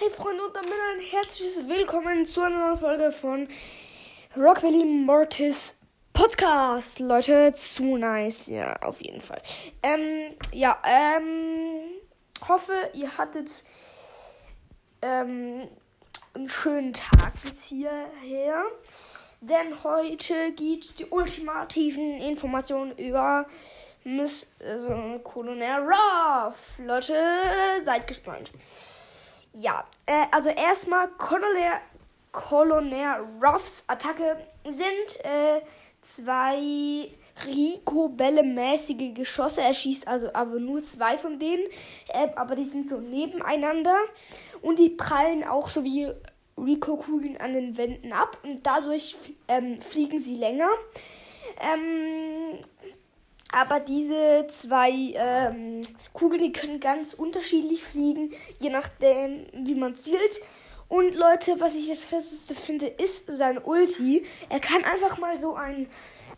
Hey Freunde und damit ein herzliches Willkommen zu einer neuen Folge von Rock Valley Mortis Podcast. Leute, zu nice. Ja, auf jeden Fall. Ähm, ja, ähm, hoffe, ihr hattet ähm, einen schönen Tag bis hierher. Denn heute gibt es die ultimativen Informationen über Miss äh, Colonel Ruff. Leute, seid gespannt. Ja, äh, also erstmal Colonel, Colonel Ruffs Attacke sind äh, zwei Rico-Bälle-mäßige Geschosse. Er schießt also aber nur zwei von denen, äh, aber die sind so nebeneinander und die prallen auch so wie Rico-Kugeln an den Wänden ab und dadurch ähm, fliegen sie länger. Ähm, aber diese zwei ähm, Kugeln, die können ganz unterschiedlich fliegen, je nachdem, wie man zielt. Und Leute, was ich das Krasseste finde, ist sein Ulti. Er kann einfach mal so einen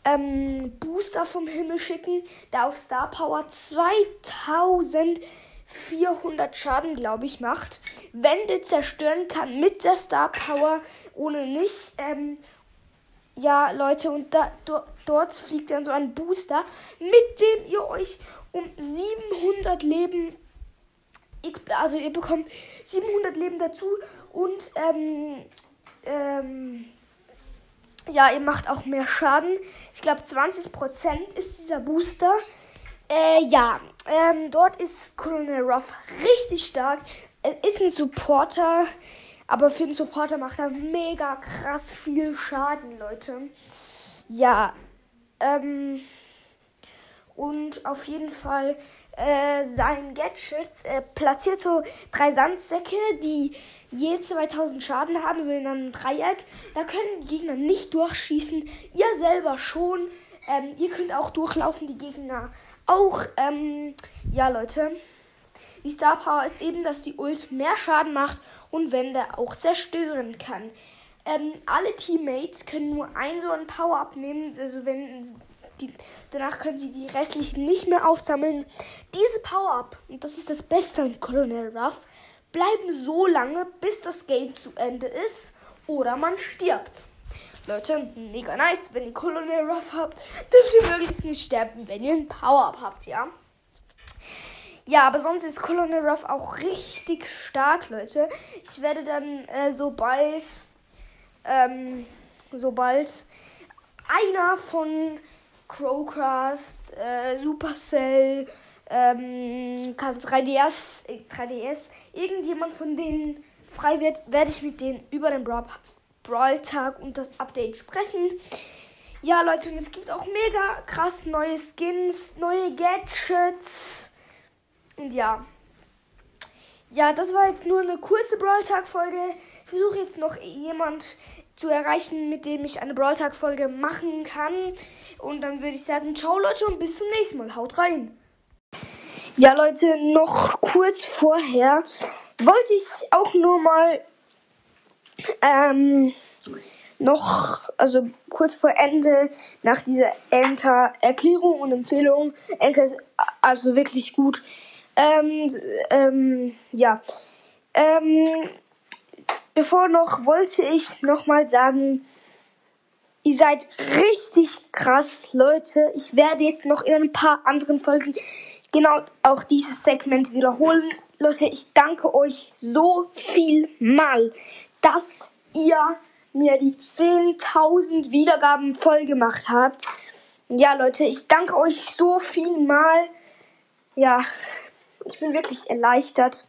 ähm, Booster vom Himmel schicken, der auf Star Power 2400 Schaden, glaube ich, macht. Wände zerstören kann mit der Star Power, ohne nicht. Ähm, ja, Leute, und da, do, dort fliegt dann so ein Booster, mit dem ihr euch um 700 Leben, also ihr bekommt 700 Leben dazu und, ähm, ähm, ja, ihr macht auch mehr Schaden. Ich glaube, 20% ist dieser Booster. Äh, ja, ähm, dort ist Colonel Ruff richtig stark. Er ist ein Supporter. Aber für den Supporter macht er mega krass viel Schaden, Leute. Ja. Ähm, und auf jeden Fall äh, sein Gadgets äh, platziert so drei Sandsäcke, die je 2000 Schaden haben, so in einem Dreieck. Da können die Gegner nicht durchschießen. Ihr selber schon. Ähm, ihr könnt auch durchlaufen, die Gegner auch. Ähm, ja, Leute. Die Star Power ist eben, dass die Ult mehr Schaden macht und Wände auch zerstören kann. Ähm, alle Teammates können nur ein so ein Power-Up nehmen, also wenn die, danach können sie die restlichen nicht mehr aufsammeln. Diese Power-Up, und das ist das Beste an Colonel Ruff, bleiben so lange, bis das Game zu Ende ist oder man stirbt. Leute, mega nice. Wenn ihr Colonel Ruff habt, dürft ihr wirklich nicht sterben, wenn ihr ein Power-Up habt, ja? Ja, aber sonst ist Colonel Ruff auch richtig stark, Leute. Ich werde dann, äh, sobald, ähm, sobald einer von Crowcast, äh, Supercell, ähm, 3DS, 3DS, äh, irgendjemand von denen frei wird, werde ich mit denen über den Brawl, Brawl Tag und das Update sprechen. Ja, Leute, und es gibt auch mega krass neue Skins, neue Gadgets. Und ja. Ja, das war jetzt nur eine kurze Brawl Tag Folge. Ich versuche jetzt noch jemand zu erreichen, mit dem ich eine Brawl Tag Folge machen kann. Und dann würde ich sagen, ciao Leute und bis zum nächsten Mal. Haut rein. Ja, Leute, noch kurz vorher wollte ich auch nur mal ähm, noch, also kurz vor Ende, nach dieser Enker-Erklärung und Empfehlung. Enker ist also wirklich gut. Ähm, ähm, ja. Ähm, bevor noch wollte ich noch mal sagen, ihr seid richtig krass, Leute. Ich werde jetzt noch in ein paar anderen Folgen genau auch dieses Segment wiederholen. Leute, ich danke euch so viel mal, dass ihr mir die 10.000 Wiedergaben voll gemacht habt. Ja, Leute, ich danke euch so viel mal. Ja, ich bin wirklich erleichtert.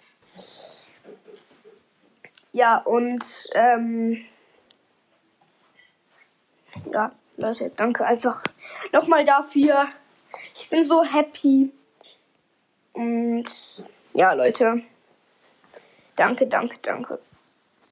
Ja, und ähm, ja, Leute, danke einfach nochmal dafür. Ich bin so happy. Und ja, Leute, danke, danke, danke.